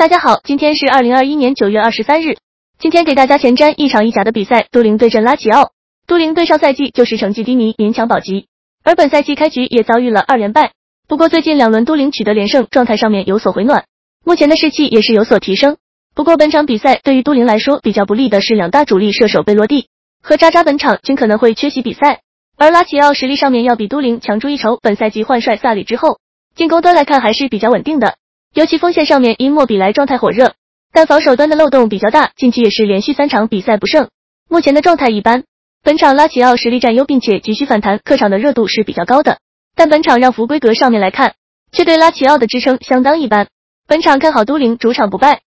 大家好，今天是二零二一年九月二十三日。今天给大家前瞻一场意甲的比赛，都灵对阵拉齐奥。都灵对上赛季就是成绩低迷，勉强保级，而本赛季开局也遭遇了二连败。不过最近两轮都灵取得连胜，状态上面有所回暖，目前的士气也是有所提升。不过本场比赛对于都灵来说比较不利的是两大主力射手贝洛蒂和渣渣本场均可能会缺席比赛，而拉齐奥实力上面要比都灵强出一筹。本赛季换帅萨里之后，进攻端来看还是比较稳定的。尤其锋线上面，因莫比莱状态火热，但防守端的漏洞比较大，近期也是连续三场比赛不胜，目前的状态一般。本场拉齐奥实力占优，并且急需反弹，客场的热度是比较高的。但本场让福规格上面来看，却对拉齐奥的支撑相当一般。本场看好都灵主场不败。